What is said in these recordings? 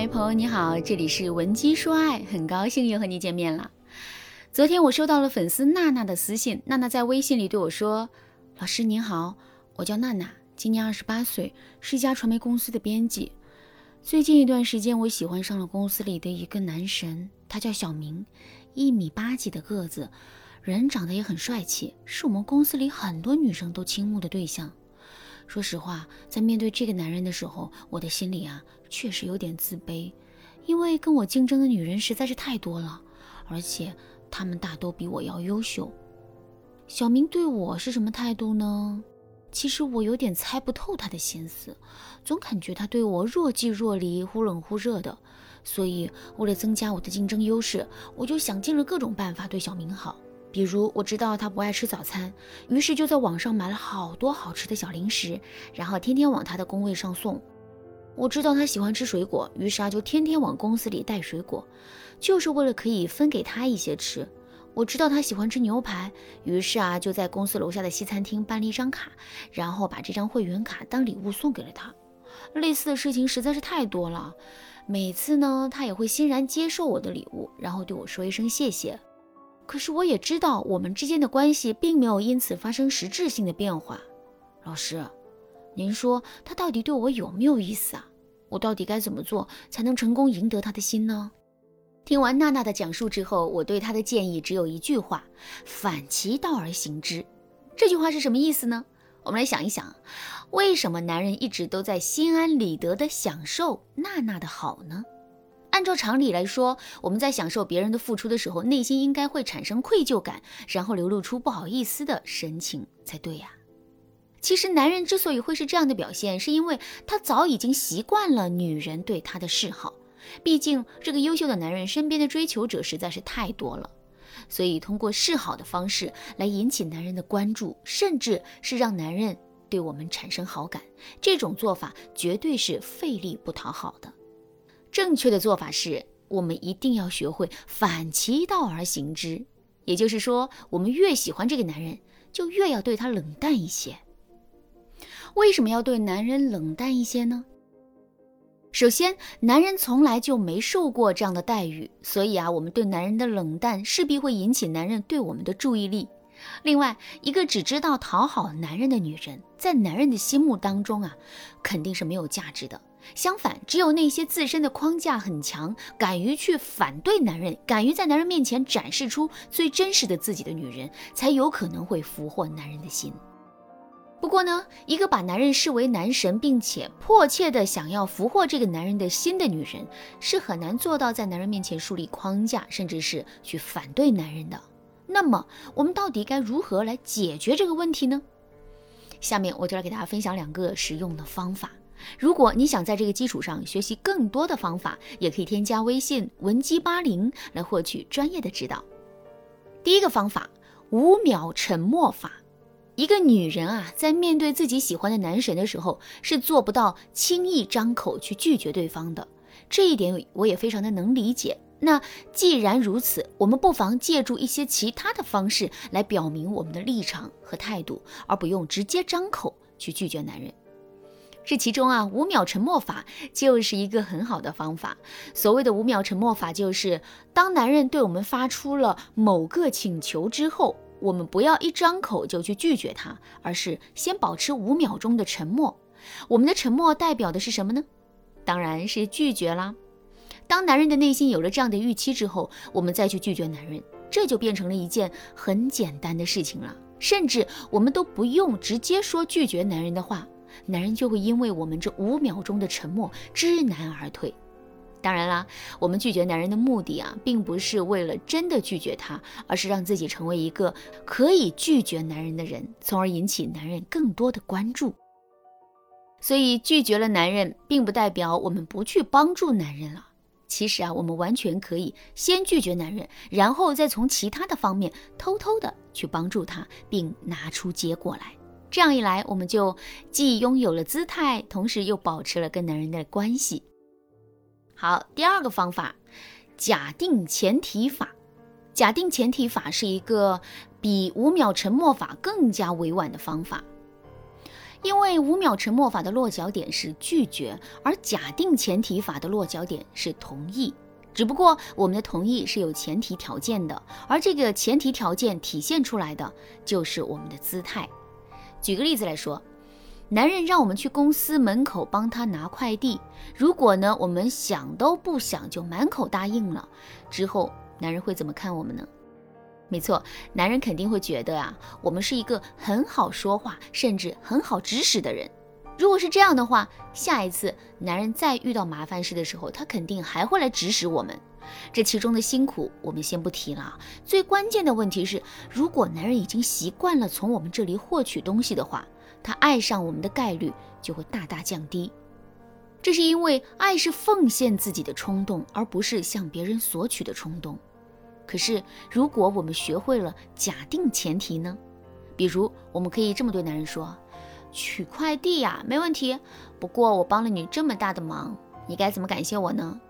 嗨，朋友你好，这里是文姬说爱，很高兴又和你见面了。昨天我收到了粉丝娜娜的私信，娜娜在微信里对我说：“老师您好，我叫娜娜，今年二十八岁，是一家传媒公司的编辑。最近一段时间，我喜欢上了公司里的一个男神，他叫小明，一米八几的个子，人长得也很帅气，是我们公司里很多女生都倾慕的对象。”说实话，在面对这个男人的时候，我的心里啊确实有点自卑，因为跟我竞争的女人实在是太多了，而且她们大都比我要优秀。小明对我是什么态度呢？其实我有点猜不透他的心思，总感觉他对我若即若离、忽冷忽热的。所以为了增加我的竞争优势，我就想尽了各种办法对小明好。比如我知道他不爱吃早餐，于是就在网上买了好多好吃的小零食，然后天天往他的工位上送。我知道他喜欢吃水果，于是啊就天天往公司里带水果，就是为了可以分给他一些吃。我知道他喜欢吃牛排，于是啊就在公司楼下的西餐厅办了一张卡，然后把这张会员卡当礼物送给了他。类似的事情实在是太多了，每次呢他也会欣然接受我的礼物，然后对我说一声谢谢。可是我也知道，我们之间的关系并没有因此发生实质性的变化。老师，您说他到底对我有没有意思啊？我到底该怎么做才能成功赢得他的心呢？听完娜娜的讲述之后，我对她的建议只有一句话：反其道而行之。这句话是什么意思呢？我们来想一想，为什么男人一直都在心安理得地享受娜娜的好呢？按照常理来说，我们在享受别人的付出的时候，内心应该会产生愧疚感，然后流露出不好意思的神情才对呀。其实，男人之所以会是这样的表现，是因为他早已经习惯了女人对他的示好。毕竟，这个优秀的男人身边的追求者实在是太多了，所以通过示好的方式来引起男人的关注，甚至是让男人对我们产生好感，这种做法绝对是费力不讨好的。正确的做法是，我们一定要学会反其道而行之。也就是说，我们越喜欢这个男人，就越要对他冷淡一些。为什么要对男人冷淡一些呢？首先，男人从来就没受过这样的待遇，所以啊，我们对男人的冷淡势必会引起男人对我们的注意力。另外，一个只知道讨好男人的女人，在男人的心目当中啊，肯定是没有价值的。相反，只有那些自身的框架很强、敢于去反对男人、敢于在男人面前展示出最真实的自己的女人，才有可能会俘获男人的心。不过呢，一个把男人视为男神，并且迫切的想要俘获这个男人的心的女人，是很难做到在男人面前树立框架，甚至是去反对男人的。那么，我们到底该如何来解决这个问题呢？下面我就来给大家分享两个实用的方法。如果你想在这个基础上学习更多的方法，也可以添加微信文姬八零来获取专业的指导。第一个方法，五秒沉默法。一个女人啊，在面对自己喜欢的男神的时候，是做不到轻易张口去拒绝对方的。这一点我也非常的能理解。那既然如此，我们不妨借助一些其他的方式来表明我们的立场和态度，而不用直接张口去拒绝男人。这其中啊，五秒沉默法就是一个很好的方法。所谓的五秒沉默法，就是当男人对我们发出了某个请求之后，我们不要一张口就去拒绝他，而是先保持五秒钟的沉默。我们的沉默代表的是什么呢？当然是拒绝啦。当男人的内心有了这样的预期之后，我们再去拒绝男人，这就变成了一件很简单的事情了。甚至我们都不用直接说拒绝男人的话。男人就会因为我们这五秒钟的沉默知难而退。当然啦，我们拒绝男人的目的啊，并不是为了真的拒绝他，而是让自己成为一个可以拒绝男人的人，从而引起男人更多的关注。所以拒绝了男人，并不代表我们不去帮助男人了。其实啊，我们完全可以先拒绝男人，然后再从其他的方面偷偷的去帮助他，并拿出结果来。这样一来，我们就既拥有了姿态，同时又保持了跟男人的关系。好，第二个方法，假定前提法。假定前提法是一个比五秒沉默法更加委婉的方法。因为五秒沉默法的落脚点是拒绝，而假定前提法的落脚点是同意。只不过我们的同意是有前提条件的，而这个前提条件体现出来的就是我们的姿态。举个例子来说，男人让我们去公司门口帮他拿快递，如果呢我们想都不想就满口答应了，之后男人会怎么看我们呢？没错，男人肯定会觉得啊，我们是一个很好说话，甚至很好指使的人。如果是这样的话，下一次男人再遇到麻烦事的时候，他肯定还会来指使我们。这其中的辛苦我们先不提了，最关键的问题是，如果男人已经习惯了从我们这里获取东西的话，他爱上我们的概率就会大大降低。这是因为爱是奉献自己的冲动，而不是向别人索取的冲动。可是，如果我们学会了假定前提呢？比如，我们可以这么对男人说：“取快递呀，没问题。不过我帮了你这么大的忙，你该怎么感谢我呢？”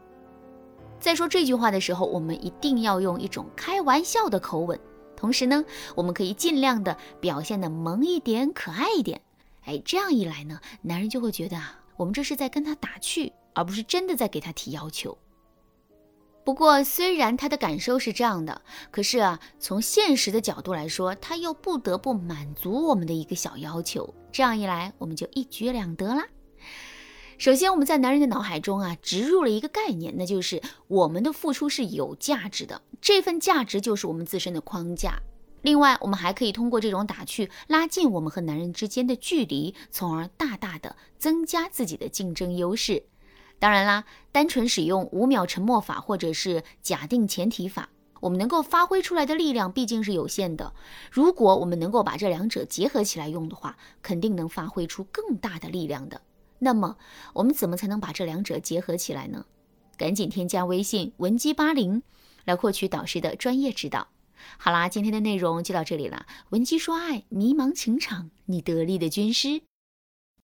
在说这句话的时候，我们一定要用一种开玩笑的口吻。同时呢，我们可以尽量的表现的萌一点、可爱一点。哎，这样一来呢，男人就会觉得啊，我们这是在跟他打趣，而不是真的在给他提要求。不过，虽然他的感受是这样的，可是啊，从现实的角度来说，他又不得不满足我们的一个小要求。这样一来，我们就一举两得啦。首先，我们在男人的脑海中啊，植入了一个概念，那就是我们的付出是有价值的，这份价值就是我们自身的框架。另外，我们还可以通过这种打趣，拉近我们和男人之间的距离，从而大大的增加自己的竞争优势。当然啦，单纯使用五秒沉默法或者是假定前提法，我们能够发挥出来的力量毕竟是有限的。如果我们能够把这两者结合起来用的话，肯定能发挥出更大的力量的。那么，我们怎么才能把这两者结合起来呢？赶紧添加微信文姬八零，来获取导师的专业指导。好啦，今天的内容就到这里了。文姬说爱，迷茫情场，你得力的军师。